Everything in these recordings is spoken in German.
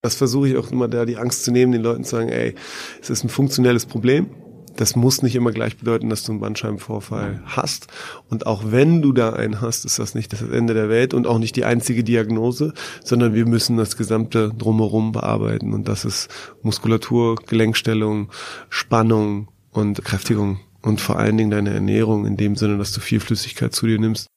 Das versuche ich auch immer da die Angst zu nehmen, den Leuten zu sagen, ey, es ist ein funktionelles Problem. Das muss nicht immer gleich bedeuten, dass du einen Bandscheibenvorfall hast. Und auch wenn du da einen hast, ist das nicht das Ende der Welt und auch nicht die einzige Diagnose, sondern wir müssen das gesamte drumherum bearbeiten. Und das ist Muskulatur, Gelenkstellung, Spannung und Kräftigung und vor allen Dingen deine Ernährung in dem Sinne, dass du viel Flüssigkeit zu dir nimmst.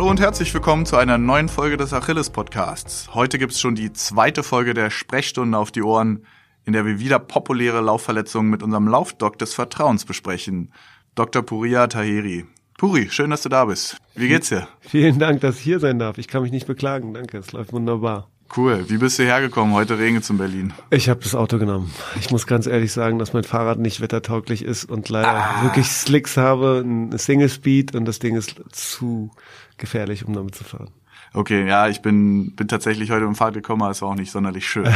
Hallo und herzlich willkommen zu einer neuen Folge des Achilles Podcasts. Heute gibt's schon die zweite Folge der Sprechstunde auf die Ohren, in der wir wieder populäre Laufverletzungen mit unserem Laufdoc des Vertrauens besprechen. Dr. Puria Taheri. Puri, schön, dass du da bist. Wie geht's dir? Vielen Dank, dass ich hier sein darf. Ich kann mich nicht beklagen. Danke, es läuft wunderbar. Cool. Wie bist du hergekommen? Heute regnet es in Berlin. Ich habe das Auto genommen. Ich muss ganz ehrlich sagen, dass mein Fahrrad nicht wettertauglich ist und leider ah. wirklich Slicks habe, ein Single Speed und das Ding ist zu gefährlich, um damit zu fahren. Okay, ja, ich bin, bin tatsächlich heute im Fahrrad gekommen, aber es war auch nicht sonderlich schön.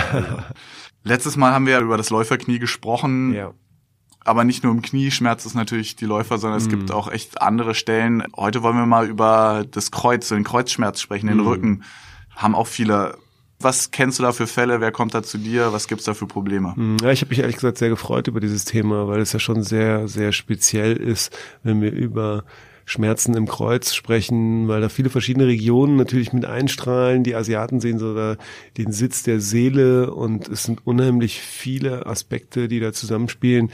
Letztes Mal haben wir über das Läuferknie gesprochen. Ja. Aber nicht nur im Knie schmerzt es natürlich die Läufer, sondern es mm. gibt auch echt andere Stellen. Heute wollen wir mal über das Kreuz, den Kreuzschmerz sprechen, den mm. Rücken. Haben auch viele was kennst du da für Fälle? Wer kommt da zu dir? Was gibt's da für Probleme? Hm, ja, ich habe mich ehrlich gesagt sehr gefreut über dieses Thema, weil es ja schon sehr, sehr speziell ist, wenn wir über Schmerzen im Kreuz sprechen, weil da viele verschiedene Regionen natürlich mit einstrahlen. Die Asiaten sehen so da den Sitz der Seele und es sind unheimlich viele Aspekte, die da zusammenspielen.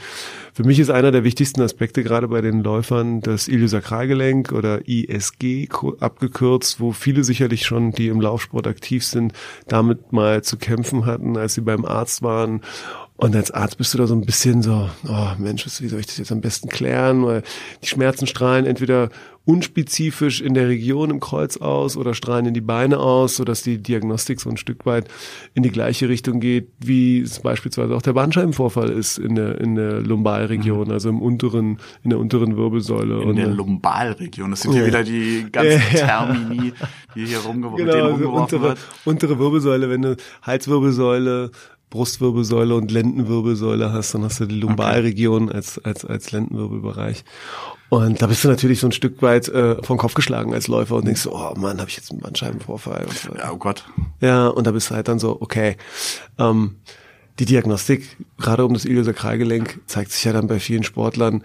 Für mich ist einer der wichtigsten Aspekte gerade bei den Läufern das Iliosakralgelenk oder ISG abgekürzt, wo viele sicherlich schon, die im Laufsport aktiv sind, damit mal zu kämpfen hatten, als sie beim Arzt waren und als Arzt bist du da so ein bisschen so, oh Mensch, wie soll ich das jetzt am besten klären? Weil die Schmerzen strahlen entweder unspezifisch in der Region im Kreuz aus oder strahlen in die Beine aus, sodass die Diagnostik so ein Stück weit in die gleiche Richtung geht, wie es beispielsweise auch der Bandscheibenvorfall ist in der, in der Lumbalregion, mhm. also im unteren, in der unteren Wirbelsäule. In und der Lumbalregion, das sind ja wieder die ganzen ja. Termini, die hier rumgeworfen, genau, rumgeworfen also untere, wird. Untere Wirbelsäule, wenn du Halswirbelsäule, Brustwirbelsäule und Lendenwirbelsäule hast, dann hast du die Lumbalregion okay. als, als, als Lendenwirbelbereich. Und da bist du natürlich so ein Stück weit äh, vom Kopf geschlagen als Läufer und denkst so, oh Mann, habe ich jetzt einen Bandscheibenvorfall. So. Ja, oh Gott. Ja, und da bist du halt dann so, okay. Ähm, die Diagnostik, gerade um das Iliosakralgelenk, zeigt sich ja dann bei vielen Sportlern,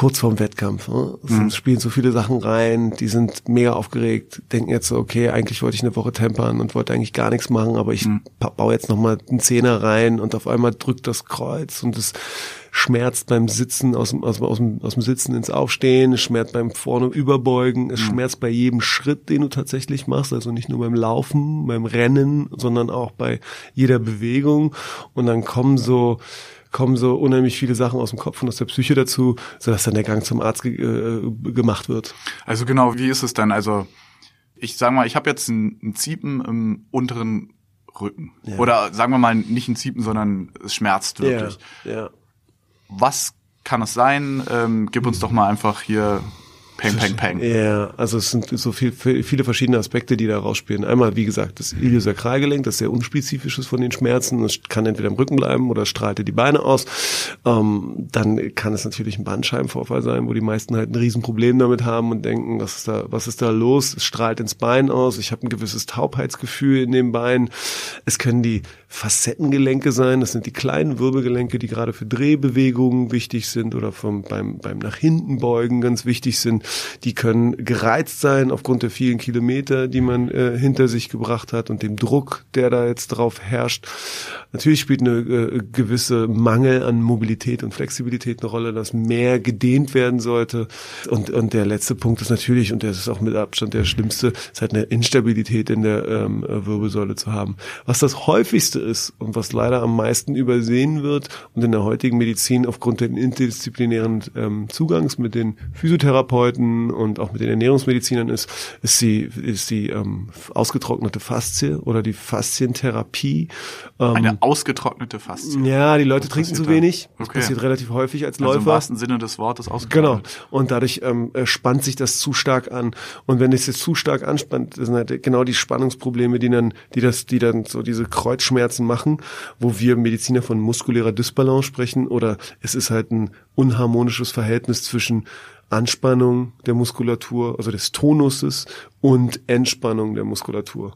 kurz vorm Wettkampf. Ne? Es mhm. spielen so viele Sachen rein, die sind mega aufgeregt, denken jetzt so, okay, eigentlich wollte ich eine Woche tempern und wollte eigentlich gar nichts machen, aber ich mhm. baue jetzt nochmal einen Zehner rein und auf einmal drückt das Kreuz und es schmerzt beim Sitzen aus dem, aus, aus, dem, aus dem Sitzen ins Aufstehen, es schmerzt beim vorne überbeugen, es mhm. schmerzt bei jedem Schritt, den du tatsächlich machst, also nicht nur beim Laufen, beim Rennen, sondern auch bei jeder Bewegung und dann kommen so kommen so unheimlich viele Sachen aus dem Kopf und aus der Psyche dazu, sodass dann der Gang zum Arzt ge äh, gemacht wird. Also genau, wie ist es denn? Also ich sag mal, ich habe jetzt ein, ein Ziepen im unteren Rücken. Ja. Oder sagen wir mal nicht ein Ziepen, sondern es schmerzt wirklich. Ja, ja. Was kann es sein? Ähm, gib uns doch mal einfach hier Peng, peng, peng. Ja, also es sind so viel, viele verschiedene Aspekte, die da rausspielen. Einmal, wie gesagt, das Iliosakralgelenk, das sehr unspezifisch ist von den Schmerzen. Es kann entweder im Rücken bleiben oder strahlt dir die Beine aus. Ähm, dann kann es natürlich ein Bandscheibenvorfall sein, wo die meisten halt ein Riesenproblem damit haben und denken, was ist da, was ist da los? Es strahlt ins Bein aus. Ich habe ein gewisses Taubheitsgefühl in den Beinen. Es können die Facettengelenke sein. Das sind die kleinen Wirbelgelenke, die gerade für Drehbewegungen wichtig sind oder vom, beim, beim nach hinten beugen ganz wichtig sind. Die können gereizt sein aufgrund der vielen Kilometer, die man äh, hinter sich gebracht hat und dem Druck, der da jetzt drauf herrscht. Natürlich spielt eine äh, gewisse Mangel an Mobilität und Flexibilität eine Rolle, dass mehr gedehnt werden sollte. Und, und der letzte Punkt ist natürlich, und der ist auch mit Abstand der schlimmste, ist halt eine Instabilität in der ähm, Wirbelsäule zu haben. Was das häufigste ist und was leider am meisten übersehen wird und in der heutigen Medizin aufgrund der interdisziplinären ähm, Zugangs mit den Physiotherapeuten und auch mit den Ernährungsmedizinern ist, ist die, ist die ähm, ausgetrocknete Faszie oder die Faszientherapie. Ähm, Eine ausgetrocknete Faszie? Ja, die Leute Was trinken zu wenig. Okay. Das passiert relativ häufig als Läufer. Also im wahrsten Sinne des Wortes ausgetrocknet. Genau. Und dadurch ähm, äh, spannt sich das zu stark an. Und wenn es jetzt zu stark anspannt, das sind halt genau die Spannungsprobleme, die dann, die das, die dann so diese Kreuzschmerzen machen, wo wir Mediziner von muskulärer Dysbalance sprechen oder es ist halt ein unharmonisches Verhältnis zwischen Anspannung der Muskulatur, also des Tonuses und Entspannung der Muskulatur.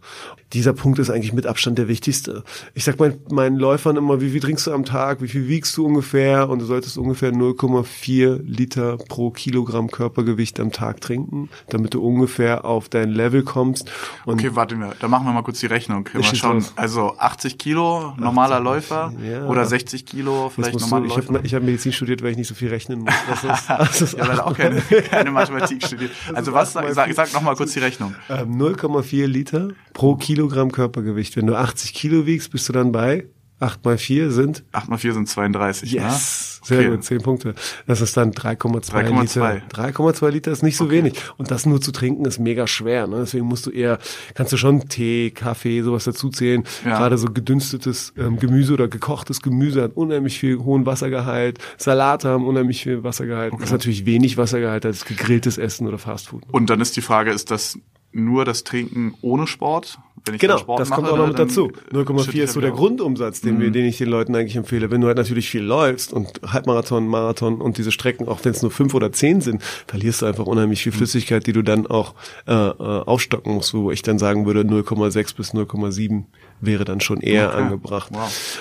Dieser Punkt ist eigentlich mit Abstand der wichtigste. Ich sag mein, meinen Läufern immer, wie viel trinkst du am Tag, wie viel wiegst du ungefähr und du solltest ungefähr 0,4 Liter pro Kilogramm Körpergewicht am Tag trinken, damit du ungefähr auf dein Level kommst. Und okay, warte mal, da machen wir mal kurz die Rechnung. Mal schauen. Also 80 Kilo normaler 80, Läufer ja. oder 60 Kilo vielleicht normaler Läufer. Ich habe hab Medizin studiert, weil ich nicht so viel rechnen muss. Das ist, das ist ja, weil auch keine, keine Mathematik studiert. Also was, sag, sag, sag noch mal kurz die Rechnung. Rechnung. Ähm, 0,4 Liter pro Kilogramm Körpergewicht. Wenn du 80 Kilo wiegst, bist du dann bei 8 mal 4 sind? 8 mal 4 sind 32, ne? yes. Ne? Sehr okay. gut, 10 Punkte. Das ist dann 3,2 Liter. 3,2 Liter ist nicht so okay. wenig. Und das nur zu trinken ist mega schwer. Ne? Deswegen musst du eher, kannst du schon Tee, Kaffee, sowas dazu zählen. Ja. Gerade so gedünstetes ähm, Gemüse oder gekochtes Gemüse hat unheimlich viel hohen Wassergehalt. Salate haben unheimlich viel Wassergehalt. Okay. Das ist natürlich wenig Wassergehalt als gegrilltes Essen oder Fastfood. Und dann ist die Frage, ist das nur das Trinken ohne Sport. Wenn ich genau, Sport das mache, kommt auch noch mit dazu. 0,4 ist so der Grundumsatz, den, mhm. wir, den ich den Leuten eigentlich empfehle. Wenn du halt natürlich viel läufst und Halbmarathon, Marathon und diese Strecken, auch wenn es nur fünf oder zehn sind, verlierst du einfach unheimlich viel mhm. Flüssigkeit, die du dann auch äh, äh, aufstocken musst, wo ich dann sagen würde, 0,6 bis 0,7 wäre dann schon eher okay. angebracht.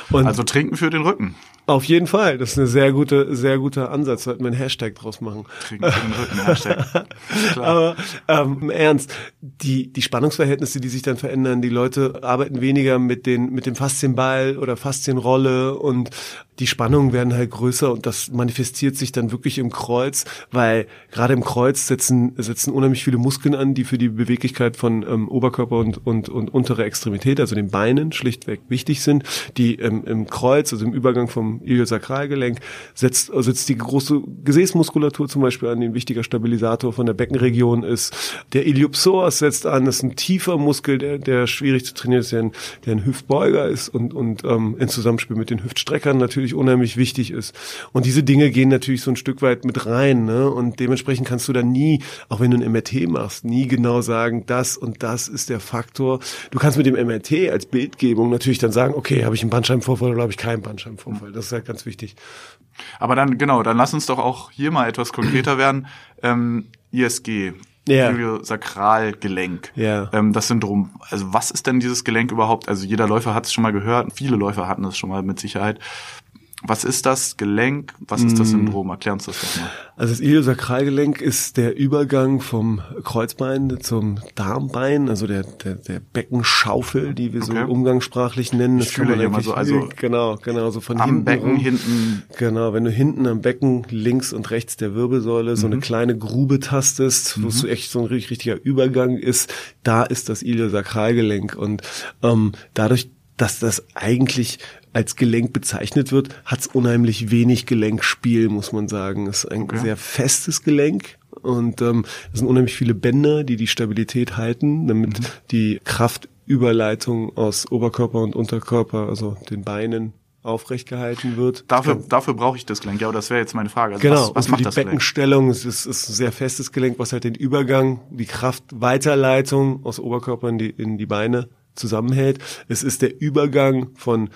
Wow. Also trinken für den Rücken. Auf jeden Fall, das ist eine sehr gute, sehr guter Ansatz. Sollten wir einen Hashtag draus machen. Kriegen wir einen Rücken Hashtag. Aber ähm, im Ernst, die die Spannungsverhältnisse, die sich dann verändern, die Leute arbeiten weniger mit den mit dem Faszienball oder Faszienrolle und die Spannungen werden halt größer und das manifestiert sich dann wirklich im Kreuz, weil gerade im Kreuz setzen, setzen unheimlich viele Muskeln an, die für die Beweglichkeit von ähm, Oberkörper und, und, und untere Extremität, also den Beinen, schlichtweg wichtig sind. Die ähm, im Kreuz, also im Übergang vom Iliosakralgelenk, setzt, setzt die große Gesäßmuskulatur zum Beispiel an, die ein wichtiger Stabilisator von der Beckenregion ist. Der Iliopsoas setzt an, das ist ein tiefer Muskel, der, der schwierig zu trainieren ist, der ein, der ein Hüftbeuger ist und, und ähm, in Zusammenspiel mit den Hüftstreckern natürlich natürlich unheimlich wichtig ist. Und diese Dinge gehen natürlich so ein Stück weit mit rein. Ne? Und dementsprechend kannst du dann nie, auch wenn du ein MRT machst, nie genau sagen, das und das ist der Faktor. Du kannst mit dem MRT als Bildgebung natürlich dann sagen, okay, habe ich einen Bandscheibenvorfall oder habe ich keinen Bandscheibenvorfall. Das ist halt ganz wichtig. Aber dann, genau, dann lass uns doch auch hier mal etwas konkreter werden. Ähm, ISG, ja. Sakralgelenk. Ja. Ähm, das Syndrom. Also was ist denn dieses Gelenk überhaupt? Also jeder Läufer hat es schon mal gehört, viele Läufer hatten es schon mal mit Sicherheit. Was ist das Gelenk? Was ist das mm. Syndrom? Erklär uns das doch mal. Also das Iliosakralgelenk ist der Übergang vom Kreuzbein zum Darmbein, also der, der, der Beckenschaufel, die wir okay. so umgangssprachlich nennen. Das ich fühle hier mal so, also genau, genau, so von am hinten Becken rum. hinten. Genau, wenn du hinten am Becken links und rechts der Wirbelsäule mhm. so eine mhm. kleine Grube tastest, mhm. wo so echt so ein richtiger Übergang ist, da ist das Iliosakralgelenk und ähm, dadurch dass das eigentlich als Gelenk bezeichnet wird, hat es unheimlich wenig Gelenkspiel, muss man sagen. Es ist ein okay. sehr festes Gelenk und ähm, es sind unheimlich viele Bänder, die die Stabilität halten, damit mhm. die Kraftüberleitung aus Oberkörper und Unterkörper, also den Beinen aufrecht gehalten wird. Dafür, dafür brauche ich das Gelenk, ja, aber das wäre jetzt meine Frage. Also genau, was, was macht die das Beckenstellung ist, ist, ist ein sehr festes Gelenk, was halt den Übergang, die Kraftweiterleitung aus Oberkörper in die, in die Beine zusammenhält. Es ist der Übergang von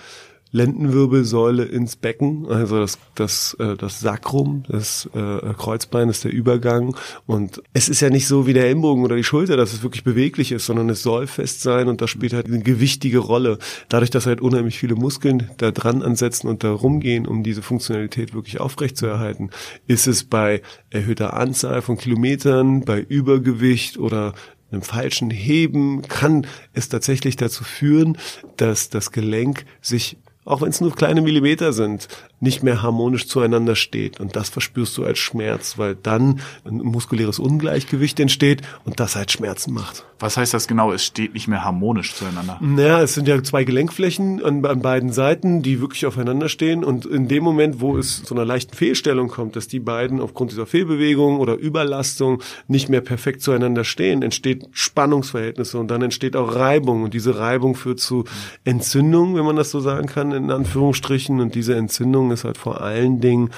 Lendenwirbelsäule ins Becken, also das, das, äh, das Sakrum, das äh, Kreuzbein ist der Übergang. Und es ist ja nicht so wie der Ellenbogen oder die Schulter, dass es wirklich beweglich ist, sondern es soll fest sein und das spielt halt eine gewichtige Rolle. Dadurch, dass halt unheimlich viele Muskeln da dran ansetzen und da rumgehen, um diese Funktionalität wirklich aufrechtzuerhalten, ist es bei erhöhter Anzahl von Kilometern, bei Übergewicht oder einem falschen Heben kann es tatsächlich dazu führen, dass das Gelenk sich auch wenn es nur kleine Millimeter sind, nicht mehr harmonisch zueinander steht. Und das verspürst du als Schmerz, weil dann ein muskuläres Ungleichgewicht entsteht und das halt Schmerzen macht. Was heißt das genau? Es steht nicht mehr harmonisch zueinander. Naja, es sind ja zwei Gelenkflächen an, an beiden Seiten, die wirklich aufeinander stehen. Und in dem Moment, wo es zu einer leichten Fehlstellung kommt, dass die beiden aufgrund dieser Fehlbewegung oder Überlastung nicht mehr perfekt zueinander stehen, entsteht Spannungsverhältnisse und dann entsteht auch Reibung. Und diese Reibung führt zu Entzündung, wenn man das so sagen kann, in Anführungsstrichen. Und diese Entzündung ist halt vor allen Dingen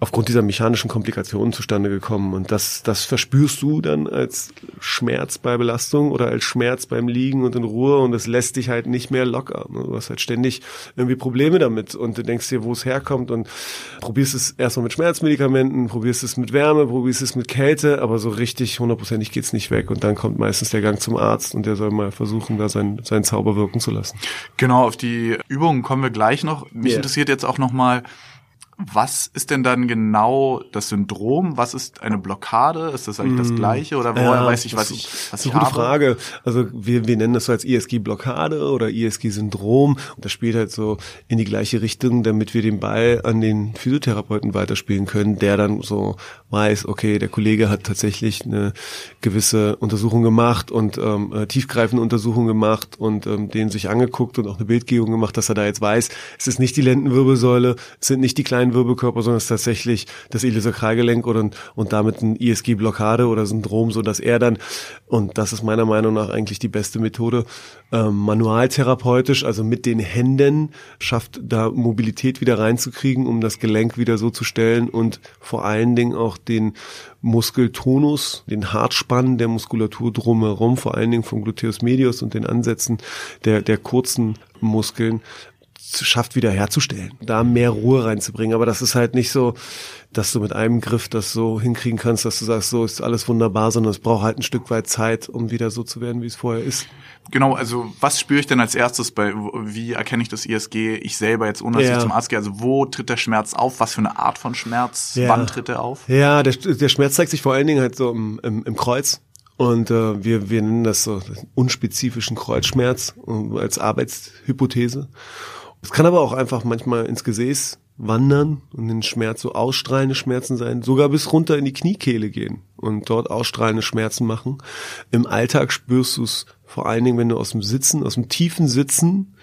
aufgrund dieser mechanischen Komplikationen zustande gekommen. Und das, das verspürst du dann als Schmerz bei Belastung oder als Schmerz beim Liegen und in Ruhe und es lässt dich halt nicht mehr locker. Du hast halt ständig irgendwie Probleme damit und du denkst dir, wo es herkommt und probierst es erstmal mit Schmerzmedikamenten, probierst es mit Wärme, probierst es mit Kälte, aber so richtig hundertprozentig geht's nicht weg und dann kommt meistens der Gang zum Arzt und der soll mal versuchen, da sein, seinen Zauber wirken zu lassen. Genau, auf die Übungen kommen wir gleich noch. Mich yeah. interessiert jetzt auch nochmal, was ist denn dann genau das Syndrom? Was ist eine Blockade? Ist das eigentlich das hm. Gleiche oder woher ja, weiß ich, was ich was ist eine gute habe? Frage. Also wir, wir nennen das so als ISG-Blockade oder ISG-Syndrom. Und das spielt halt so in die gleiche Richtung, damit wir den Ball an den Physiotherapeuten weiterspielen können, der dann so weiß, okay, der Kollege hat tatsächlich eine gewisse Untersuchung gemacht und ähm, äh, tiefgreifende Untersuchung gemacht und ähm, den sich angeguckt und auch eine Bildgebung gemacht, dass er da jetzt weiß, es ist nicht die Lendenwirbelsäule, es sind nicht die kleinen kein Wirbelkörper, sondern es ist tatsächlich das Iliosakralgelenk und, und damit ein ISG-Blockade oder Syndrom, so dass er dann, und das ist meiner Meinung nach eigentlich die beste Methode, ähm, manualtherapeutisch, also mit den Händen, schafft da Mobilität wieder reinzukriegen, um das Gelenk wieder so zu stellen und vor allen Dingen auch den Muskeltonus, den Hartspann der Muskulatur drumherum, vor allen Dingen vom Gluteus medius und den Ansätzen der, der kurzen Muskeln schafft wieder herzustellen, da mehr Ruhe reinzubringen. Aber das ist halt nicht so, dass du mit einem Griff das so hinkriegen kannst, dass du sagst, so ist alles wunderbar, sondern es braucht halt ein Stück weit Zeit, um wieder so zu werden, wie es vorher ist. Genau, also was spüre ich denn als erstes bei, wie erkenne ich das ISG, ich selber jetzt, ohne dass ja. ich zum Arzt gehe, also wo tritt der Schmerz auf, was für eine Art von Schmerz, ja. wann tritt er auf? Ja, der, der Schmerz zeigt sich vor allen Dingen halt so im, im, im Kreuz. Und äh, wir, wir nennen das so unspezifischen Kreuzschmerz äh, als Arbeitshypothese. Es kann aber auch einfach manchmal ins Gesäß wandern und den Schmerz so ausstrahlende Schmerzen sein, sogar bis runter in die Kniekehle gehen und dort ausstrahlende Schmerzen machen. Im Alltag spürst du es vor allen Dingen, wenn du aus dem Sitzen, aus dem tiefen Sitzen,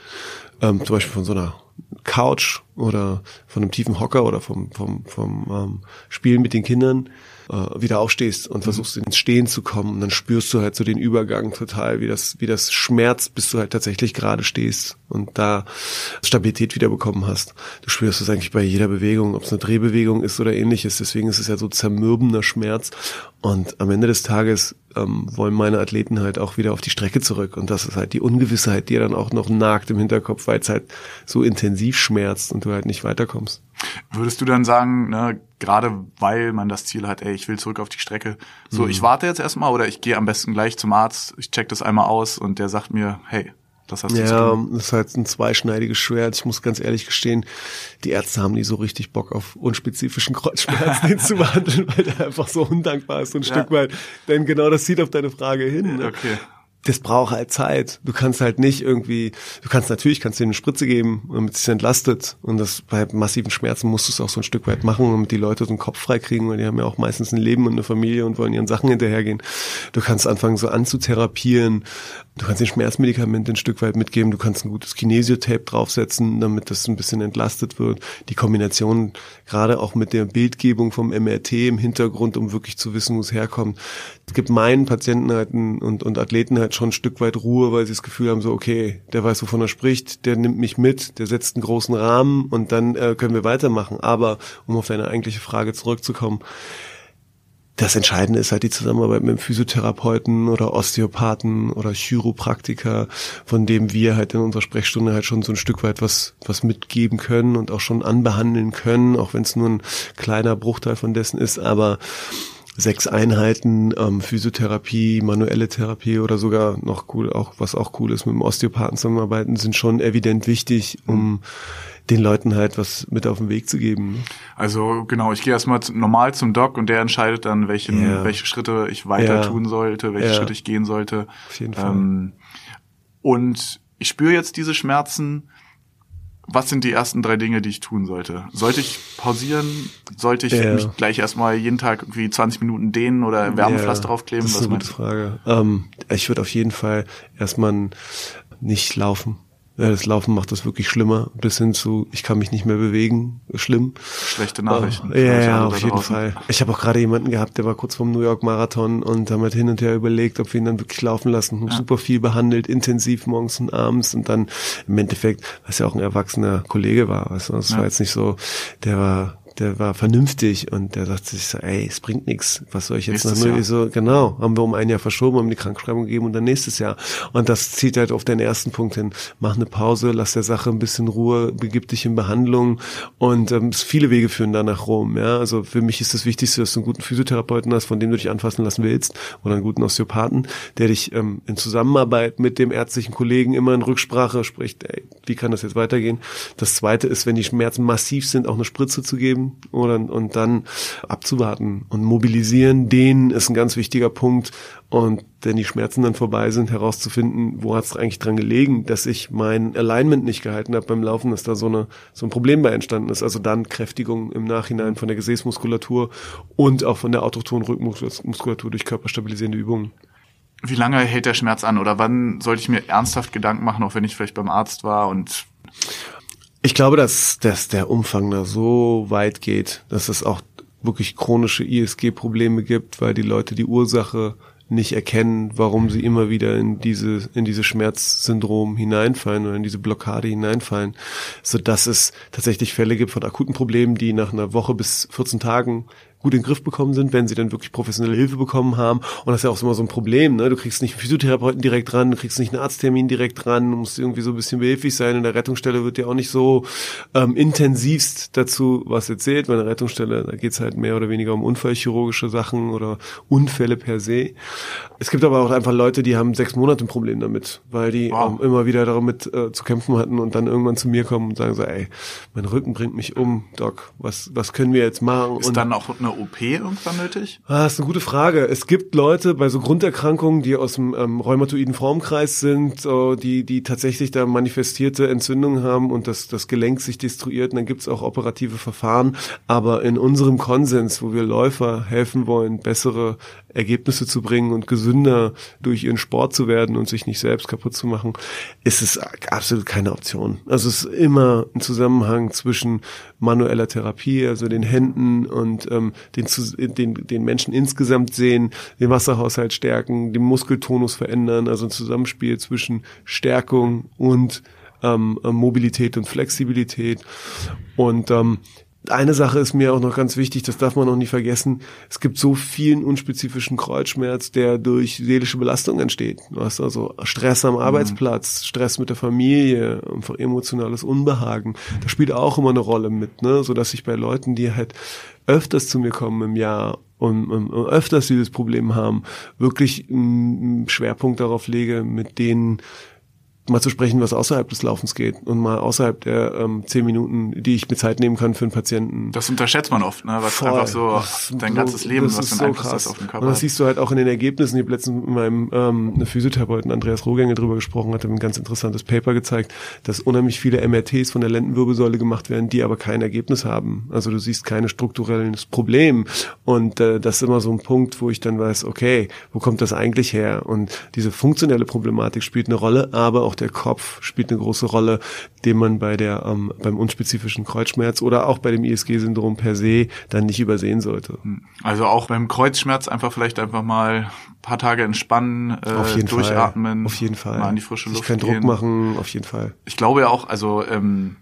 ähm, zum Beispiel von so einer Couch oder von einem tiefen Hocker oder vom, vom, vom ähm, Spielen mit den Kindern äh, wieder aufstehst und mhm. versuchst ins Stehen zu kommen. Und dann spürst du halt so den Übergang total, wie das, wie das schmerzt, bis du halt tatsächlich gerade stehst und da Stabilität wieder bekommen hast. Du spürst es eigentlich bei jeder Bewegung, ob es eine Drehbewegung ist oder ähnliches. Deswegen ist es ja so zermürbender Schmerz. Und am Ende des Tages ähm, wollen meine Athleten halt auch wieder auf die Strecke zurück. Und das ist halt die Ungewissheit, die dann auch noch nagt im Hinterkopf, weil es halt so intensiv schmerzt und du halt nicht weiterkommst. Würdest du dann sagen, ne, gerade weil man das Ziel hat, ey, ich will zurück auf die Strecke, so mhm. ich warte jetzt erstmal oder ich gehe am besten gleich zum Arzt, ich check das einmal aus und der sagt mir, hey, das hast du Ja, das ist halt ein zweischneidiges Schwert. Ich muss ganz ehrlich gestehen, die Ärzte haben nie so richtig Bock auf unspezifischen Kreuzschmerzen den zu behandeln, weil der einfach so undankbar ist, so ein ja. Stück weit. Denn genau das zieht auf deine Frage hin. Ne? Okay das braucht halt Zeit. Du kannst halt nicht irgendwie, du kannst natürlich, kannst dir eine Spritze geben, damit es sich entlastet. Und das bei massiven Schmerzen musst du es auch so ein Stück weit machen, damit die Leute so einen Kopf frei kriegen, weil die haben ja auch meistens ein Leben und eine Familie und wollen ihren Sachen hinterhergehen. Du kannst anfangen so anzutherapieren. Du kannst den Schmerzmedikament ein Stück weit mitgeben. Du kannst ein gutes Kinesiotape draufsetzen, damit das ein bisschen entlastet wird. Die Kombination, gerade auch mit der Bildgebung vom MRT im Hintergrund, um wirklich zu wissen, wo es herkommt. Es gibt meinen Patienten halt und, und Athleten halt schon ein Stück weit Ruhe, weil sie das Gefühl haben, so, okay, der weiß, wovon er spricht, der nimmt mich mit, der setzt einen großen Rahmen und dann äh, können wir weitermachen. Aber um auf deine eigentliche Frage zurückzukommen, das Entscheidende ist halt die Zusammenarbeit mit dem Physiotherapeuten oder Osteopathen oder Chiropraktiker, von dem wir halt in unserer Sprechstunde halt schon so ein Stück weit was, was mitgeben können und auch schon anbehandeln können, auch wenn es nur ein kleiner Bruchteil von dessen ist, aber sechs Einheiten ähm, Physiotherapie, manuelle Therapie oder sogar noch cool, auch was auch cool ist, mit dem Osteopathen zusammenarbeiten, sind schon evident wichtig, um den Leuten halt was mit auf den Weg zu geben. Also genau, ich gehe erstmal normal zum Doc und der entscheidet dann, welche, ja. welche Schritte ich weiter ja. tun sollte, welche ja. Schritte ich gehen sollte. Auf jeden Fall. Ähm, und ich spüre jetzt diese Schmerzen was sind die ersten drei Dinge, die ich tun sollte? Sollte ich pausieren? Sollte ich ja. mich gleich erstmal jeden Tag irgendwie 20 Minuten dehnen oder Wärmepflaster ja, draufkleben? Das ist eine gute Frage. Ähm, ich würde auf jeden Fall erstmal nicht laufen. Ja, das Laufen macht das wirklich schlimmer, bis hin zu, ich kann mich nicht mehr bewegen, schlimm. Schlechte Nachrichten. Ja, ja, auf jeden draußen. Fall. Ich habe auch gerade jemanden gehabt, der war kurz vorm New York Marathon und haben halt hin und her überlegt, ob wir ihn dann wirklich laufen lassen. Ja. Super viel behandelt, intensiv morgens und abends und dann im Endeffekt, was ja auch ein erwachsener Kollege war, weißt du, das ja. war jetzt nicht so, der war der war vernünftig und der sagte sich so, ey, es bringt nichts. Was soll ich jetzt nächstes noch nur so, genau, haben wir um ein Jahr verschoben, haben die Krankschreibung gegeben und dann nächstes Jahr. Und das zieht halt auf den ersten Punkt hin. Mach eine Pause, lass der Sache ein bisschen Ruhe, begib dich in Behandlung und ähm, viele Wege führen da nach Rom. Ja, also für mich ist das Wichtigste, dass du einen guten Physiotherapeuten hast, von dem du dich anfassen lassen willst oder einen guten Osteopathen, der dich ähm, in Zusammenarbeit mit dem ärztlichen Kollegen immer in Rücksprache spricht, ey, wie kann das jetzt weitergehen? Das zweite ist, wenn die Schmerzen massiv sind, auch eine Spritze zu geben oder, und dann abzuwarten und mobilisieren, den ist ein ganz wichtiger Punkt. Und wenn die Schmerzen dann vorbei sind, herauszufinden, wo hat es eigentlich dran gelegen, dass ich mein Alignment nicht gehalten habe beim Laufen, dass da so, eine, so ein Problem bei entstanden ist. Also dann Kräftigung im Nachhinein von der Gesäßmuskulatur und auch von der autochthonen Rückenmuskulatur durch körperstabilisierende Übungen. Wie lange hält der Schmerz an oder wann sollte ich mir ernsthaft Gedanken machen, auch wenn ich vielleicht beim Arzt war und ich glaube, dass, dass der Umfang da so weit geht, dass es auch wirklich chronische ISG-Probleme gibt, weil die Leute die Ursache nicht erkennen, warum sie immer wieder in diese in diese Schmerzsyndrom hineinfallen oder in diese Blockade hineinfallen, so dass es tatsächlich Fälle gibt von akuten Problemen, die nach einer Woche bis 14 Tagen gut in den Griff bekommen sind, wenn sie dann wirklich professionelle Hilfe bekommen haben. Und das ist ja auch immer so ein Problem, ne? Du kriegst nicht einen Physiotherapeuten direkt dran, du kriegst nicht einen Arzttermin direkt dran, du musst irgendwie so ein bisschen behilflich sein. In der Rettungsstelle wird dir auch nicht so ähm, intensivst dazu was erzählt. Bei einer Rettungsstelle, da geht's halt mehr oder weniger um unfallchirurgische Sachen oder Unfälle per se. Es gibt aber auch einfach Leute, die haben sechs Monate ein Problem damit, weil die wow. ähm, immer wieder damit äh, zu kämpfen hatten und dann irgendwann zu mir kommen und sagen so, ey, mein Rücken bringt mich um, Doc, was, was können wir jetzt machen? Ist und dann auch eine OP irgendwann nötig? Ah, das ist eine gute Frage. Es gibt Leute bei so Grunderkrankungen, die aus dem ähm, rheumatoiden Formkreis sind, äh, die, die tatsächlich da manifestierte Entzündungen haben und das, das Gelenk sich destruiert. Und dann gibt's auch operative Verfahren. Aber in unserem Konsens, wo wir Läufer helfen wollen, bessere Ergebnisse zu bringen und gesünder durch ihren Sport zu werden und sich nicht selbst kaputt zu machen, ist es absolut keine Option. Also es ist immer ein Zusammenhang zwischen manueller Therapie, also den Händen und ähm, den, den, den Menschen insgesamt sehen, den Wasserhaushalt stärken, den Muskeltonus verändern, also ein Zusammenspiel zwischen Stärkung und ähm, Mobilität und Flexibilität. Und ähm, eine Sache ist mir auch noch ganz wichtig, das darf man noch nie vergessen. Es gibt so vielen unspezifischen Kreuzschmerz, der durch seelische Belastung entsteht. Du hast also Stress am mhm. Arbeitsplatz, Stress mit der Familie, einfach emotionales Unbehagen. Das spielt auch immer eine Rolle mit, ne? so dass ich bei Leuten, die halt öfters zu mir kommen im Jahr und, und, und öfters dieses Problem haben, wirklich einen Schwerpunkt darauf lege, mit denen mal zu sprechen, was außerhalb des Laufens geht und mal außerhalb der ähm, zehn Minuten, die ich mir Zeit nehmen kann für einen Patienten. Das unterschätzt man oft, ne? was Voll. einfach so das, dein ganzes Leben, was für einen so Einfluss auf den Körper Und das siehst du halt auch in den Ergebnissen. Ich habe letztens mit meinem ähm, Physiotherapeuten Andreas Rohgänge drüber gesprochen, hat ein ganz interessantes Paper gezeigt, dass unheimlich viele MRTs von der Lendenwirbelsäule gemacht werden, die aber kein Ergebnis haben. Also du siehst keine strukturelles Problem. Und äh, das ist immer so ein Punkt, wo ich dann weiß, okay, wo kommt das eigentlich her? Und diese funktionelle Problematik spielt eine Rolle, aber auch der Kopf spielt eine große Rolle, den man bei der ähm, beim unspezifischen Kreuzschmerz oder auch bei dem ISG-Syndrom per se dann nicht übersehen sollte. Hm. Also auch beim Kreuzschmerz einfach vielleicht einfach mal paar Tage entspannen, äh, auf jeden durchatmen, Fall. auf jeden Fall, mal an die frische Luft Sich keinen Druck machen, auf jeden Fall. Ich glaube ja auch, also ähm,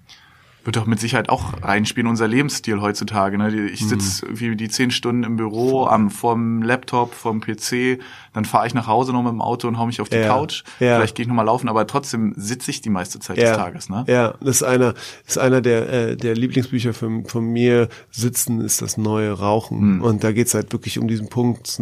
wird doch mit Sicherheit auch reinspielen, unser Lebensstil heutzutage. Ne? Ich sitze mhm. irgendwie die zehn Stunden im Büro am vorm Laptop, vorm PC, dann fahre ich nach Hause noch mit dem Auto und hau mich auf die ja. Couch. Ja. Vielleicht gehe ich nochmal laufen, aber trotzdem sitze ich die meiste Zeit ja. des Tages. Ne? Ja, das ist einer, ist einer der, äh, der Lieblingsbücher von, von mir. Sitzen ist das neue Rauchen. Mhm. Und da geht's halt wirklich um diesen Punkt.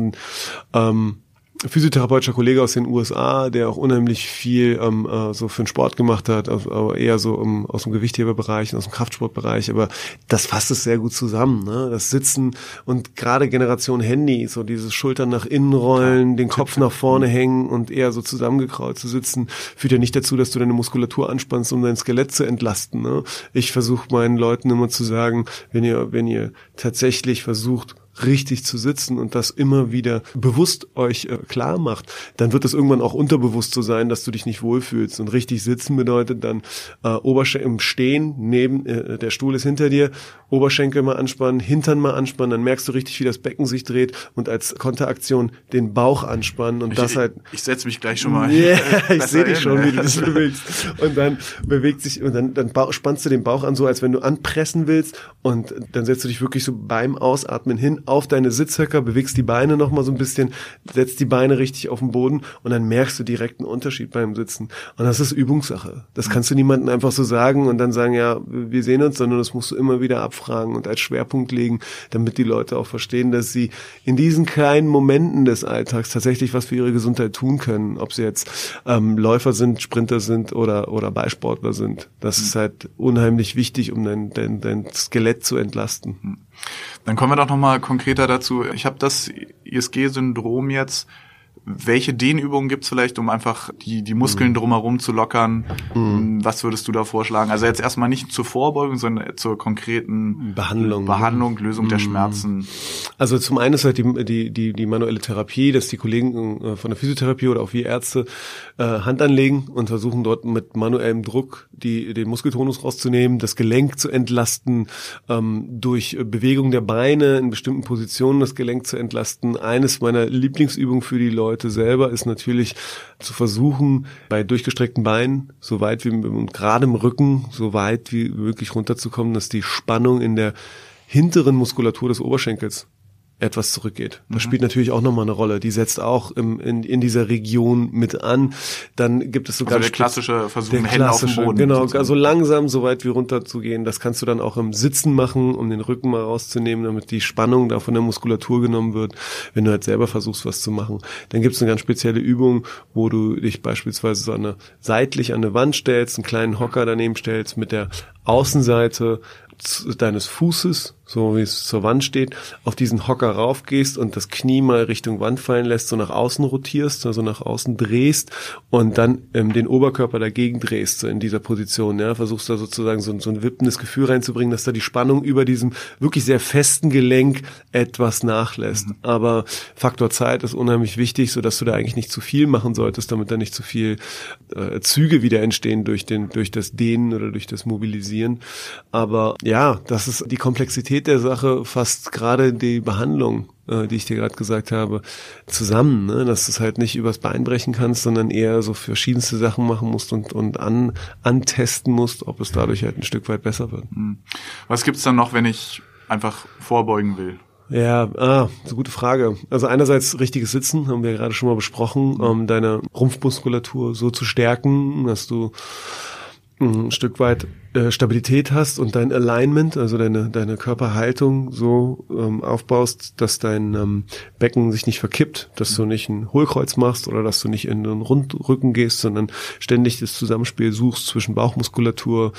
Ähm, physiotherapeutischer Kollege aus den USA, der auch unheimlich viel ähm, äh, so für den Sport gemacht hat, also, aber eher so um, aus dem Gewichtheberbereich, aus dem Kraftsportbereich, aber das fasst es sehr gut zusammen, ne? Das Sitzen und gerade Generation Handy, so dieses Schultern nach innen rollen, den Kopf nach vorne hängen und eher so zusammengekraut zu sitzen, führt ja nicht dazu, dass du deine Muskulatur anspannst, um dein Skelett zu entlasten. Ne? Ich versuche meinen Leuten immer zu sagen, wenn ihr, wenn ihr tatsächlich versucht, richtig zu sitzen und das immer wieder bewusst euch äh, klar macht, dann wird es irgendwann auch unterbewusst so sein, dass du dich nicht wohlfühlst. Und richtig sitzen bedeutet dann äh, Oberschenkel im Stehen, neben äh, der Stuhl ist hinter dir, Oberschenkel mal anspannen, Hintern mal anspannen, dann merkst du richtig, wie das Becken sich dreht und als Konteraktion den Bauch anspannen und ich, das halt. Ich, ich setze mich gleich schon mal. Yeah, ich sehe dich schon, wie du dich bewegst. Und dann bewegt sich und dann, dann spannst du den Bauch an, so als wenn du anpressen willst und dann setzt du dich wirklich so beim Ausatmen hin auf deine Sitzhöcker, bewegst die Beine noch mal so ein bisschen, setzt die Beine richtig auf den Boden und dann merkst du direkt einen Unterschied beim Sitzen. Und das ist Übungssache. Das kannst du niemandem einfach so sagen und dann sagen, ja, wir sehen uns, sondern das musst du immer wieder abfragen und als Schwerpunkt legen, damit die Leute auch verstehen, dass sie in diesen kleinen Momenten des Alltags tatsächlich was für ihre Gesundheit tun können. Ob sie jetzt ähm, Läufer sind, Sprinter sind oder, oder Beisportler sind. Das mhm. ist halt unheimlich wichtig, um dein, dein, dein Skelett zu entlasten. Mhm. Dann kommen wir doch nochmal konkreter dazu. Ich habe das ISG-Syndrom jetzt welche Dehnübungen gibt's vielleicht, um einfach die, die Muskeln mhm. drumherum zu lockern? Mhm. Was würdest du da vorschlagen? Also jetzt erstmal nicht zur Vorbeugung, sondern zur konkreten Behandlung, Behandlung Lösung mhm. der Schmerzen. Also zum einen ist halt die, die, die, die manuelle Therapie, dass die Kollegen äh, von der Physiotherapie oder auch wir Ärzte äh, Hand anlegen und versuchen dort mit manuellem Druck die, den Muskeltonus rauszunehmen, das Gelenk zu entlasten, ähm, durch Bewegung der Beine in bestimmten Positionen das Gelenk zu entlasten. Eines meiner Lieblingsübungen für die Leute Leute selber ist natürlich zu versuchen, bei durchgestreckten Beinen, so weit wie und gerade im Rücken, so weit wie möglich runterzukommen, dass die Spannung in der hinteren Muskulatur des Oberschenkels etwas zurückgeht. Das mhm. spielt natürlich auch nochmal eine Rolle. Die setzt auch im, in, in dieser Region mit an. Dann gibt es sogar also der klassische Versuch, der Hände klassische, auf dem Boden. Genau, also langsam so weit wie runter zu gehen. Das kannst du dann auch im Sitzen machen, um den Rücken mal rauszunehmen, damit die Spannung da von der Muskulatur genommen wird, wenn du halt selber versuchst, was zu machen. Dann gibt es eine ganz spezielle Übung, wo du dich beispielsweise so eine, seitlich an eine Wand stellst, einen kleinen Hocker daneben stellst, mit der Außenseite deines Fußes, so wie es zur Wand steht, auf diesen Hocker raufgehst und das Knie mal Richtung Wand fallen lässt, so nach außen rotierst, also nach außen drehst und dann ähm, den Oberkörper dagegen drehst, so in dieser Position. Ja, versuchst da sozusagen so, so ein wippendes Gefühl reinzubringen, dass da die Spannung über diesem wirklich sehr festen Gelenk etwas nachlässt. Mhm. Aber Faktor Zeit ist unheimlich wichtig, so dass du da eigentlich nicht zu viel machen solltest, damit da nicht zu viel äh, Züge wieder entstehen durch den durch das Dehnen oder durch das Mobilisieren. Aber ja, das ist die Komplexität der Sache, fast gerade die Behandlung, äh, die ich dir gerade gesagt habe, zusammen, ne? dass du es halt nicht übers Bein brechen kannst, sondern eher so verschiedenste Sachen machen musst und, und an, antesten musst, ob es dadurch halt ein Stück weit besser wird. Hm. Was gibt's dann noch, wenn ich einfach vorbeugen will? Ja, ah, so gute Frage. Also einerseits richtiges Sitzen, haben wir ja gerade schon mal besprochen, um deine Rumpfmuskulatur so zu stärken, dass du ein Stück weit äh, Stabilität hast und dein Alignment, also deine, deine Körperhaltung so ähm, aufbaust, dass dein ähm, Becken sich nicht verkippt, dass du nicht ein Hohlkreuz machst oder dass du nicht in den Rundrücken gehst, sondern ständig das Zusammenspiel suchst zwischen Bauchmuskulatur,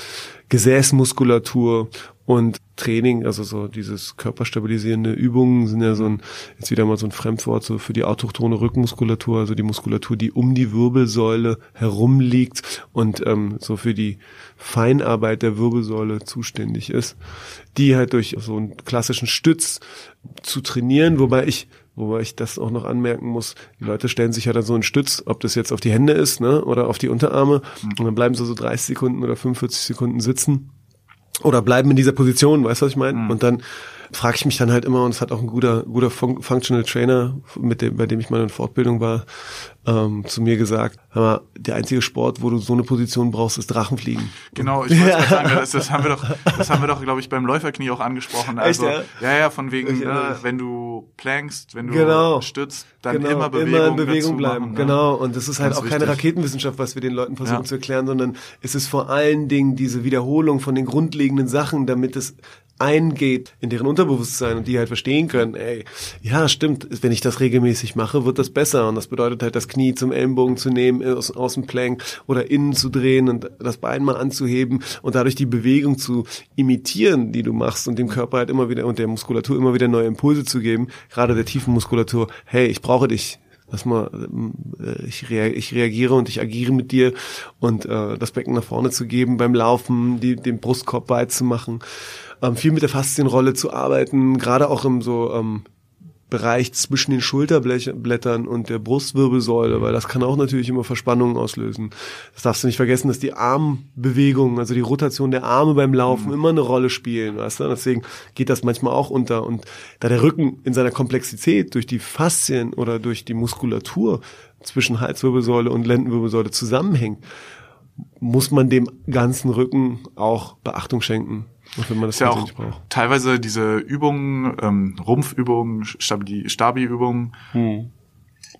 Gesäßmuskulatur und Training, also so dieses körperstabilisierende Übungen sind ja so ein, jetzt wieder mal so ein Fremdwort so für die autochtone Rückenmuskulatur, also die Muskulatur, die um die Wirbelsäule herum liegt und ähm, so für die Feinarbeit der Wirbelsäule zuständig ist, die halt durch so einen klassischen Stütz zu trainieren, wobei ich Wobei ich das auch noch anmerken muss, die Leute stellen sich ja dann so einen Stütz, ob das jetzt auf die Hände ist, ne, oder auf die Unterarme, mhm. und dann bleiben sie so 30 Sekunden oder 45 Sekunden sitzen oder bleiben in dieser Position, weißt du, was ich meine? Mhm. Und dann frage ich mich dann halt immer, und es hat auch ein guter, guter Fun Functional Trainer, mit dem, bei dem ich mal in Fortbildung war, ähm, zu mir gesagt, mal, der einzige Sport, wo du so eine Position brauchst, ist Drachenfliegen. Genau, ich wollte ja. sagen, das, das, haben wir doch, das haben wir doch, glaube ich, beim Läuferknie auch angesprochen. Also, Echt, ja? ja, ja, von wegen, ne, wenn du plankst, wenn du genau. stützt, dann genau. immer Bewegung, immer in Bewegung bleiben. Machen, ne? Genau, und das ist halt auch keine Raketenwissenschaft, was wir den Leuten versuchen ja. zu erklären, sondern es ist vor allen Dingen diese Wiederholung von den grundlegenden Sachen, damit es eingeht in deren Unterbewusstsein und die halt verstehen können, ey, ja, stimmt, wenn ich das regelmäßig mache, wird das besser. Und das bedeutet halt, das Knie zum Ellenbogen zu nehmen, aus, aus dem Plank oder innen zu drehen und das Bein mal anzuheben und dadurch die Bewegung zu imitieren, die du machst und dem Körper halt immer wieder und der Muskulatur immer wieder neue Impulse zu geben, gerade der tiefen Muskulatur, hey, ich brauche dich, Lass mal, äh, ich, rea ich reagiere und ich agiere mit dir und äh, das Becken nach vorne zu geben beim Laufen, die, den Brustkorb beizumachen, ähm, viel mit der Faszienrolle zu arbeiten, gerade auch im so ähm, Bereich zwischen den Schulterblättern und der Brustwirbelsäule, weil das kann auch natürlich immer Verspannungen auslösen. Das darfst du nicht vergessen, dass die Armbewegungen, also die Rotation der Arme beim Laufen mhm. immer eine Rolle spielen, weißt du? Deswegen geht das manchmal auch unter und da der Rücken in seiner Komplexität durch die Faszien oder durch die Muskulatur zwischen Halswirbelsäule und Lendenwirbelsäule zusammenhängt, muss man dem ganzen Rücken auch Beachtung schenken. Wenn man das ja auch braucht. Teilweise diese Übungen, ähm, Rumpfübungen, Stabi-Übungen, hm.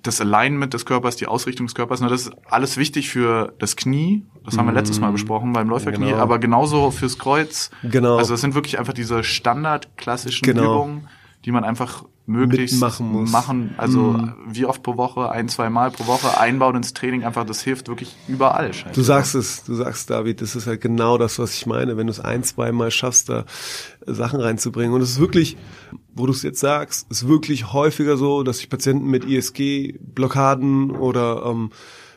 das Alignment des Körpers, die Ausrichtung des Körpers, ne, das ist alles wichtig für das Knie. Das haben wir letztes Mal hm. besprochen beim Läuferknie, genau. aber genauso fürs Kreuz. Genau. Also das sind wirklich einfach diese standard klassischen genau. Übungen, die man einfach möglichst machen muss. Machen, also mhm. wie oft pro Woche, ein, zwei Mal pro Woche einbauen ins Training, einfach das hilft wirklich überall. Du sagst es, du sagst David, das ist halt genau das, was ich meine, wenn du es ein, zwei Mal schaffst, da Sachen reinzubringen und es ist wirklich, wo du es jetzt sagst, ist wirklich häufiger so, dass ich Patienten mit ISG Blockaden oder ähm,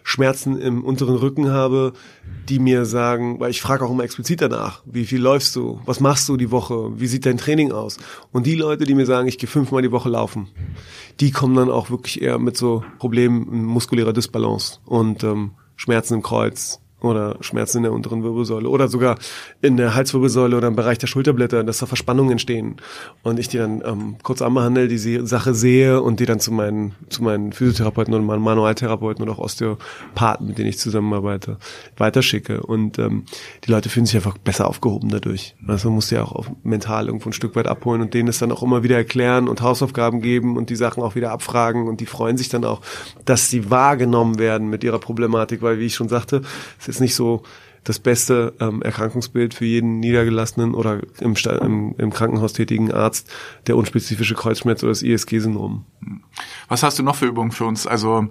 Schmerzen im unteren Rücken habe, die mir sagen, weil ich frage auch immer explizit danach, wie viel läufst du, was machst du die Woche, wie sieht dein Training aus? Und die Leute, die mir sagen, ich gehe fünfmal die Woche laufen, die kommen dann auch wirklich eher mit so Problemen muskulärer Disbalance und ähm, Schmerzen im Kreuz, oder Schmerzen in der unteren Wirbelsäule oder sogar in der Halswirbelsäule oder im Bereich der Schulterblätter, dass da Verspannungen entstehen und ich die dann ähm, kurz anbehandle, die Sache sehe und die dann zu meinen zu meinen Physiotherapeuten und meinen Manualtherapeuten und auch Osteopathen, mit denen ich zusammenarbeite, weiterschicke. Und ähm, die Leute fühlen sich einfach besser aufgehoben dadurch. Also man muss ja auch mental irgendwo ein Stück weit abholen und denen es dann auch immer wieder erklären und Hausaufgaben geben und die Sachen auch wieder abfragen. Und die freuen sich dann auch, dass sie wahrgenommen werden mit ihrer Problematik, weil wie ich schon sagte, ist nicht so das beste ähm, Erkrankungsbild für jeden niedergelassenen oder im, im, im Krankenhaus tätigen Arzt der unspezifische Kreuzschmerz oder das ISG-Syndrom. Was hast du noch für Übungen für uns? Also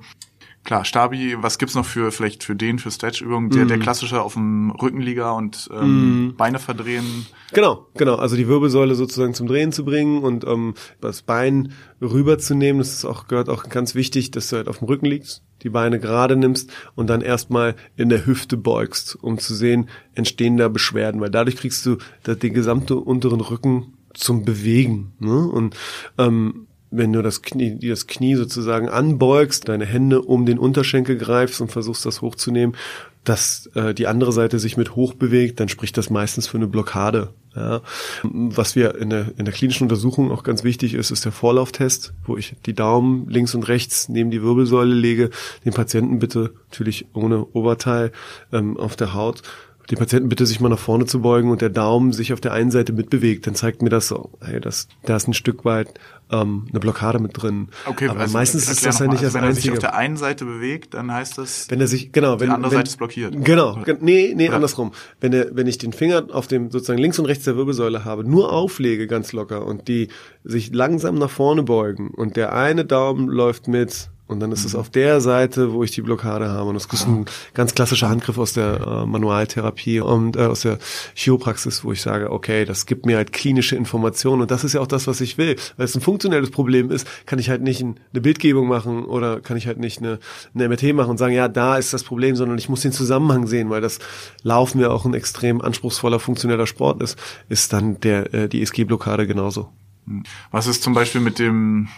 klar, Stabi, was gibt's noch für vielleicht für den, für Stretch-Übungen? Der, mm. der klassische auf dem Rückenliga und ähm, mm. Beine verdrehen. Genau, genau. Also die Wirbelsäule sozusagen zum Drehen zu bringen und ähm, das Bein rüberzunehmen. Das ist auch, gehört auch ganz wichtig, dass du halt auf dem Rücken liegst, die Beine gerade nimmst und dann erstmal in der Hüfte beugst, um zu sehen, entstehen da Beschwerden, weil dadurch kriegst du den gesamten unteren Rücken zum Bewegen. Ne? Und ähm, wenn du das Knie, das Knie sozusagen anbeugst, deine Hände um den Unterschenkel greifst und versuchst das hochzunehmen, dass äh, die andere Seite sich mit hoch bewegt, dann spricht das meistens für eine Blockade. Ja. Was wir in der, in der klinischen Untersuchung auch ganz wichtig ist, ist der Vorlauftest, wo ich die Daumen links und rechts neben die Wirbelsäule lege, den Patienten bitte natürlich ohne Oberteil ähm, auf der Haut den Patienten bitte sich mal nach vorne zu beugen und der Daumen sich auf der einen Seite mitbewegt, dann zeigt mir das so, hey, das, da ist ein Stück weit ähm, eine Blockade mit drin. Okay, aber also meistens ist das ja nicht also das Einzige. Wenn er sich auf der einen Seite bewegt, dann heißt das, wenn er sich genau, wenn die andere wenn, Seite ist blockiert. Genau, nee, nee, Oder? andersrum. Wenn er, wenn ich den Finger auf dem sozusagen links und rechts der Wirbelsäule habe, nur auflege ganz locker und die sich langsam nach vorne beugen und der eine Daumen läuft mit und dann ist es mhm. auf der Seite, wo ich die Blockade habe. Und das ist ein ganz klassischer Handgriff aus der äh, Manualtherapie und äh, aus der Chiropraxis, wo ich sage, okay, das gibt mir halt klinische Informationen. Und das ist ja auch das, was ich will. Weil es ein funktionelles Problem ist, kann ich halt nicht eine Bildgebung machen oder kann ich halt nicht eine, eine MRT machen und sagen, ja, da ist das Problem, sondern ich muss den Zusammenhang sehen, weil das Laufen ja auch ein extrem anspruchsvoller, funktioneller Sport ist, ist dann der äh, die ESG-Blockade genauso. Was ist zum Beispiel mit dem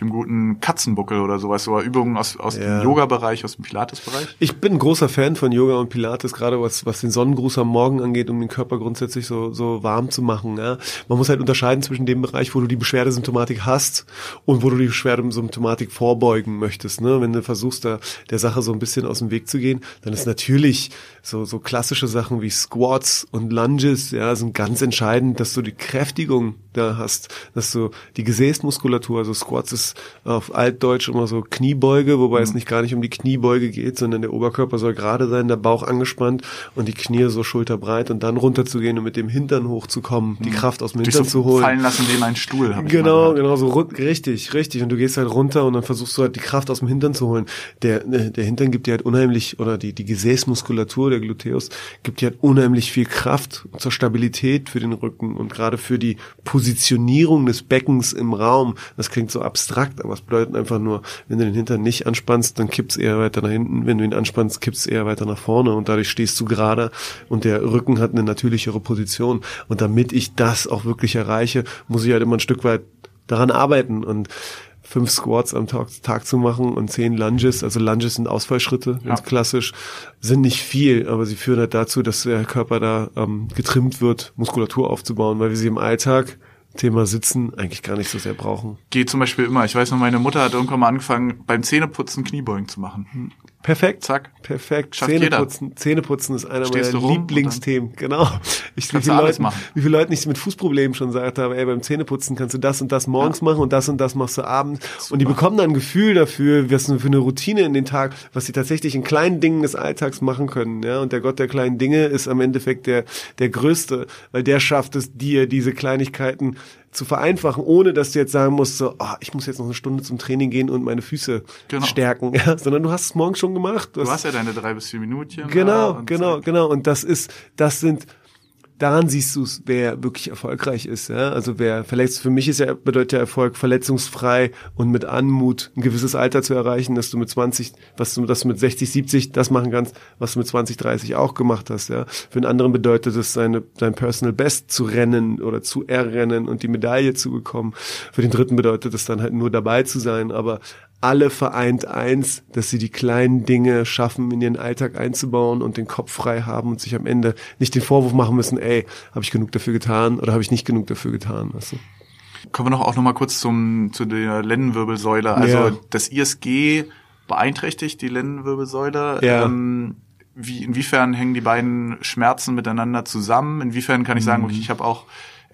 dem guten Katzenbuckel oder sowas, oder Übungen aus, aus ja. dem Yoga-Bereich, aus dem Pilates-Bereich? Ich bin ein großer Fan von Yoga und Pilates, gerade was, was den Sonnengruß am Morgen angeht, um den Körper grundsätzlich so, so warm zu machen. Ja. Man muss halt unterscheiden zwischen dem Bereich, wo du die Beschwerdesymptomatik hast und wo du die Beschwerdesymptomatik vorbeugen möchtest. Ne? Wenn du versuchst, da der Sache so ein bisschen aus dem Weg zu gehen, dann ist natürlich so, so klassische Sachen wie Squats und Lunges, ja, sind ganz entscheidend, dass du die Kräftigung da hast, dass du die Gesäßmuskulatur, also Squats ist auf Altdeutsch immer so Kniebeuge, wobei mhm. es nicht gar nicht um die Kniebeuge geht, sondern der Oberkörper soll gerade sein, der Bauch angespannt und die Knie so schulterbreit und dann runterzugehen und mit dem Hintern hochzukommen, mhm. die Kraft aus dem Hintern so zu holen. Fallen lassen wie in einen Stuhl. Genau, genau, so richtig, richtig. Und du gehst halt runter und dann versuchst du halt die Kraft aus dem Hintern zu holen. Der, äh, der Hintern gibt dir halt unheimlich, oder die, die Gesäßmuskulatur, der Gluteus, gibt halt unheimlich viel Kraft zur Stabilität für den Rücken und gerade für die Positionierung des Beckens im Raum. Das klingt so abstrakt, aber es bedeutet einfach nur, wenn du den Hintern nicht anspannst, dann kippt's eher weiter nach hinten. Wenn du ihn anspannst, kippt's eher weiter nach vorne und dadurch stehst du gerade und der Rücken hat eine natürlichere Position. Und damit ich das auch wirklich erreiche, muss ich halt immer ein Stück weit daran arbeiten und fünf Squats am Tag, Tag zu machen und zehn Lunges, also Lunges sind Ausfallschritte, ganz ja. klassisch, sind nicht viel, aber sie führen halt dazu, dass der Körper da ähm, getrimmt wird, Muskulatur aufzubauen, weil wir sie im Alltag Thema Sitzen eigentlich gar nicht so sehr brauchen. Geht zum Beispiel immer. Ich weiß noch, meine Mutter hat irgendwann mal angefangen, beim Zähneputzen Kniebeugen zu machen. Perfekt. Zack. Perfekt. Schafft Zähneputzen. Jeder. Zähneputzen ist einer Stehst meiner Lieblingsthemen. Genau. Ich, wie, viele Leute, machen. wie viele Leute ich mit Fußproblemen schon gesagt habe, ey, beim Zähneputzen kannst du das und das morgens ja. machen und das und das machst du abends. Super. Und die bekommen dann ein Gefühl dafür, was für eine Routine in den Tag, was sie tatsächlich in kleinen Dingen des Alltags machen können. Ja, und der Gott der kleinen Dinge ist am Endeffekt der, der größte, weil der schafft es dir, diese Kleinigkeiten zu vereinfachen, ohne dass du jetzt sagen musst, so, oh, ich muss jetzt noch eine Stunde zum Training gehen und meine Füße genau. stärken, ja, sondern du hast es morgens schon gemacht. Du, du hast ja deine drei bis vier Minuten. Genau, genau, zack. genau. Und das ist, das sind daran siehst du es, wer wirklich erfolgreich ist. Ja? Also wer verletzt, für mich ist ja bedeutet ja Erfolg verletzungsfrei und mit Anmut ein gewisses Alter zu erreichen, dass du mit 20, was du, dass du mit 60, 70 das machen kannst, was du mit 20, 30 auch gemacht hast. Ja? Für einen anderen bedeutet es, seine, sein Personal Best zu rennen oder zu errennen und die Medaille zu bekommen. Für den dritten bedeutet es dann halt nur dabei zu sein, aber alle vereint eins, dass sie die kleinen Dinge schaffen, in ihren Alltag einzubauen und den Kopf frei haben und sich am Ende nicht den Vorwurf machen müssen, ey, habe ich genug dafür getan oder habe ich nicht genug dafür getan, weißt du? Kommen wir noch auch noch mal kurz zum zu der Lendenwirbelsäule. Also ja. das ISG beeinträchtigt die Lendenwirbelsäule. Ja. Ähm, wie, inwiefern hängen die beiden Schmerzen miteinander zusammen? Inwiefern kann ich sagen, okay, ich habe auch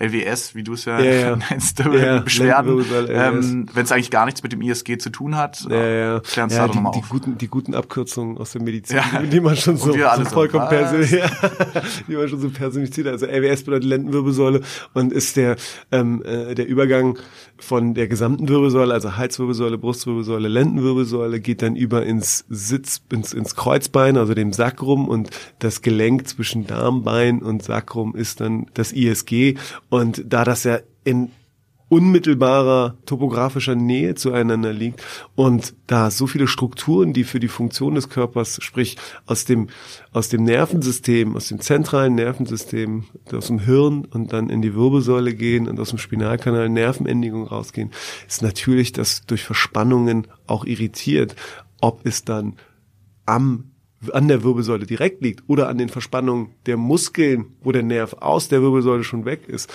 LWS, wie du es ja, ja, nennst, ja, Beschwerden, ähm, wenn es eigentlich gar nichts mit dem ISG zu tun hat. Ja, ja. Klären ja, die, die guten, die guten Abkürzungen aus der Medizin, ja. die man schon so, so vollkommen persönlich, die man schon so personifiziert. Also LWS bedeutet Lendenwirbelsäule und ist der ähm, äh, der Übergang von der gesamten Wirbelsäule, also Halswirbelsäule, Brustwirbelsäule, Lendenwirbelsäule, geht dann über ins Sitz, ins, ins Kreuzbein, also dem Sacrum und das Gelenk zwischen Darmbein und Sacrum ist dann das ISG und da das ja in unmittelbarer topografischer Nähe zueinander liegt und da so viele Strukturen, die für die Funktion des Körpers, sprich aus dem, aus dem Nervensystem, aus dem zentralen Nervensystem, aus dem Hirn und dann in die Wirbelsäule gehen und aus dem Spinalkanal Nervenendigung rausgehen, ist natürlich das durch Verspannungen auch irritiert, ob es dann am an der Wirbelsäule direkt liegt oder an den Verspannungen der Muskeln, wo der Nerv aus der Wirbelsäule schon weg ist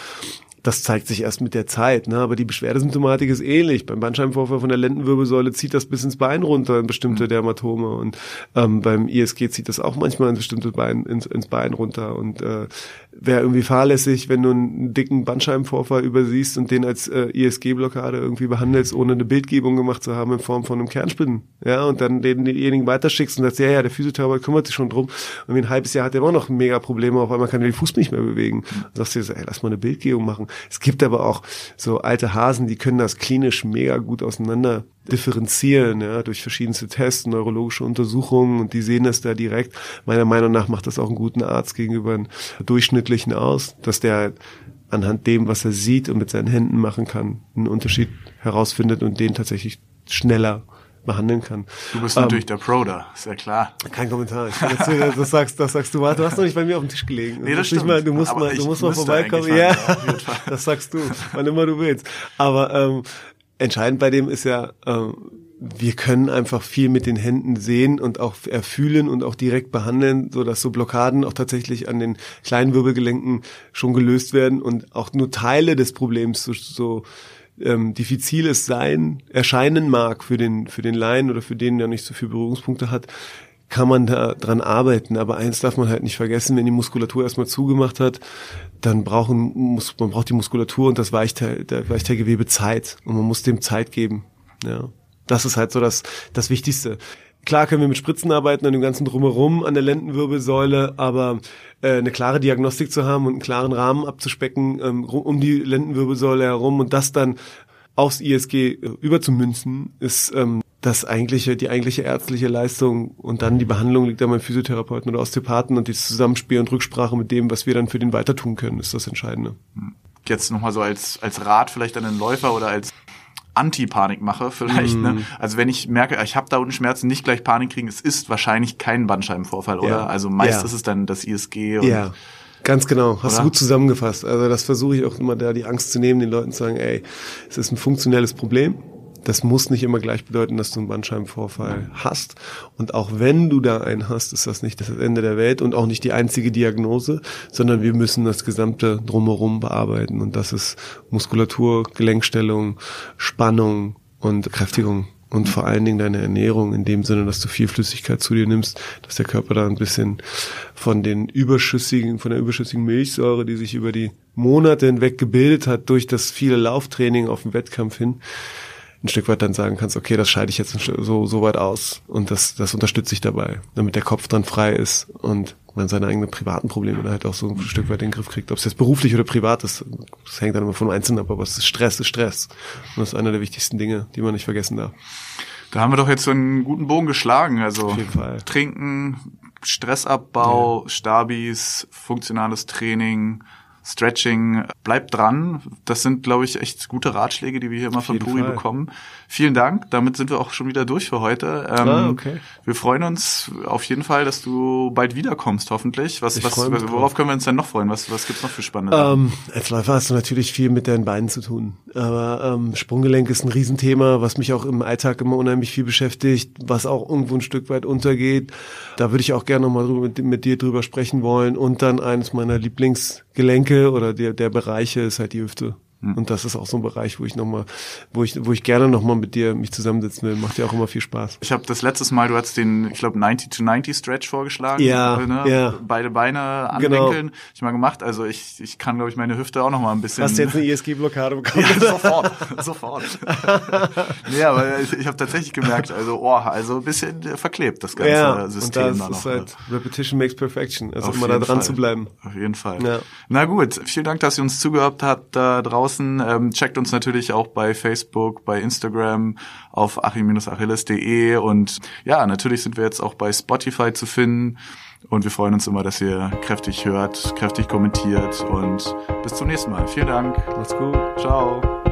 das zeigt sich erst mit der Zeit, ne? aber die Beschwerdesymptomatik ist ähnlich. Beim Bandscheibenvorfall von der Lendenwirbelsäule zieht das bis ins Bein runter in bestimmte mhm. Dermatome und ähm, beim ISG zieht das auch manchmal in bestimmte Bein, ins, ins Bein runter und äh, wäre irgendwie fahrlässig, wenn du einen dicken Bandscheibenvorfall übersiehst und den als äh, ISG-Blockade irgendwie behandelst, ohne eine Bildgebung gemacht zu haben in Form von einem Kernspinnen. Ja, und dann den, denjenigen weiterschickst und sagst, ja, ja, der Physiotherapeut kümmert sich schon drum. Und wie ein halbes Jahr hat er immer noch mega Probleme, auf einmal kann er den Fuß nicht mehr bewegen. Und sagst du dir so, ey, lass mal eine Bildgebung machen. Es gibt aber auch so alte Hasen, die können das klinisch mega gut auseinander differenzieren, ja, durch verschiedenste Tests, neurologische Untersuchungen und die sehen das da direkt. Meiner Meinung nach macht das auch einen guten Arzt gegenüber einem durchschnittlichen aus, dass der anhand dem, was er sieht und mit seinen Händen machen kann, einen Unterschied herausfindet und den tatsächlich schneller behandeln kann. Du bist ähm, natürlich der Pro da, ist ja klar. Kein Kommentar. Jetzt, das sagst, das sagst du. Du hast noch nicht bei mir auf dem Tisch gelegen. Nee, das stimmt. Mal, du musst Aber mal, du musst mal vorbeikommen. Ja, das sagst du, wann immer du willst. Aber ähm, entscheidend bei dem ist ja, ähm, wir können einfach viel mit den Händen sehen und auch erfühlen und auch direkt behandeln, so dass so Blockaden auch tatsächlich an den kleinen Wirbelgelenken schon gelöst werden und auch nur Teile des Problems so, so ähm, diffizil es sein, erscheinen mag für den, für den Laien oder für den, der nicht so viele Berührungspunkte hat, kann man da dran arbeiten. Aber eins darf man halt nicht vergessen, wenn die Muskulatur erstmal zugemacht hat, dann brauchen, muss, man braucht die Muskulatur und das Weichteil, der Weichteilgewebe Zeit. Und man muss dem Zeit geben. Ja. Das ist halt so das, das Wichtigste. Klar können wir mit Spritzen arbeiten an dem ganzen Drumherum an der Lendenwirbelsäule, aber äh, eine klare Diagnostik zu haben und einen klaren Rahmen abzuspecken ähm, um die Lendenwirbelsäule herum und das dann aufs ISG äh, überzumünzen, ist ähm, das eigentliche, die eigentliche ärztliche Leistung und dann die Behandlung liegt dann beim Physiotherapeuten oder Osteopathen und die Zusammenspiel und Rücksprache mit dem, was wir dann für den weiter tun können, ist das Entscheidende. Jetzt nochmal so als, als Rat vielleicht an den Läufer oder als Anti-Panik mache vielleicht. Mm. Ne? Mhm. Also wenn ich merke, ich habe da unten Schmerzen, nicht gleich Panik kriegen, es ist wahrscheinlich kein Bandscheibenvorfall, oder? Ja. Also meist ja. ist es dann das ISG. Und ja. Ganz genau, hast oder? du gut zusammengefasst. Also das versuche ich auch immer da die Angst zu nehmen, den Leuten zu sagen, ey, es ist ein funktionelles Problem das muss nicht immer gleich bedeuten, dass du einen Bandscheibenvorfall hast. Und auch wenn du da einen hast, ist das nicht das Ende der Welt und auch nicht die einzige Diagnose, sondern wir müssen das gesamte drumherum bearbeiten. Und das ist Muskulatur, Gelenkstellung, Spannung und Kräftigung. Und vor allen Dingen deine Ernährung in dem Sinne, dass du viel Flüssigkeit zu dir nimmst, dass der Körper da ein bisschen von den überschüssigen, von der überschüssigen Milchsäure, die sich über die Monate hinweg gebildet hat durch das viele Lauftraining auf dem Wettkampf hin, ein Stück weit dann sagen kannst, okay, das scheide ich jetzt so, so weit aus und das, das unterstütze ich dabei, damit der Kopf dann frei ist und man seine eigenen privaten Probleme dann halt auch so ein Stück weit in den Griff kriegt. Ob es jetzt beruflich oder privat ist, das hängt dann immer von Einzelnen ab, aber es ist Stress, ist Stress. Und das ist einer der wichtigsten Dinge, die man nicht vergessen darf. Da haben wir doch jetzt so einen guten Bogen geschlagen. Also Trinken, Stressabbau, ja. Stabis, funktionales Training, Stretching, bleibt dran. Das sind, glaube ich, echt gute Ratschläge, die wir hier immer von Puri bekommen. Vielen Dank. Damit sind wir auch schon wieder durch für heute. Ähm, ah, okay. Wir freuen uns auf jeden Fall, dass du bald wiederkommst, hoffentlich. Was, was, worauf können wir uns denn noch freuen? Was, was gibt's noch für spannende ähm, Als Läufer hast du natürlich viel mit deinen Beinen zu tun. Aber ähm, Sprunggelenk ist ein Riesenthema, was mich auch im Alltag immer unheimlich viel beschäftigt, was auch irgendwo ein Stück weit untergeht. Da würde ich auch gerne nochmal mit, mit dir drüber sprechen wollen. Und dann eines meiner Lieblingsgelenke oder der, der Bereiche ist halt die Hüfte. Hm. Und das ist auch so ein Bereich, wo ich noch mal, wo ich, wo ich gerne noch mal mit dir mich zusammensetzen will. Macht ja auch immer viel Spaß. Ich habe das letztes Mal, du hast den, ich glaube 90 to 90 Stretch vorgeschlagen. Ja, ne? ja. Beide Beine anwinkeln. Genau. Ich mal gemacht. Also ich, ich kann glaube ich meine Hüfte auch noch mal ein bisschen. Hast du jetzt eine ISG-Blockade bekommen? ja, sofort, sofort. nee, aber ich, ich habe tatsächlich gemerkt, also oh, also ein bisschen verklebt das ganze ja, System. Und das ist noch, halt ne? Repetition makes perfection. Also Auf immer da dran Fall. zu bleiben. Auf jeden Fall. Ja. Na gut, vielen Dank, dass ihr uns zugehört habt da draußen draußen. Ähm, checkt uns natürlich auch bei Facebook, bei Instagram auf achim-achilles.de und ja, natürlich sind wir jetzt auch bei Spotify zu finden. Und wir freuen uns immer, dass ihr kräftig hört, kräftig kommentiert und bis zum nächsten Mal. Vielen Dank. Macht's gut. Ciao.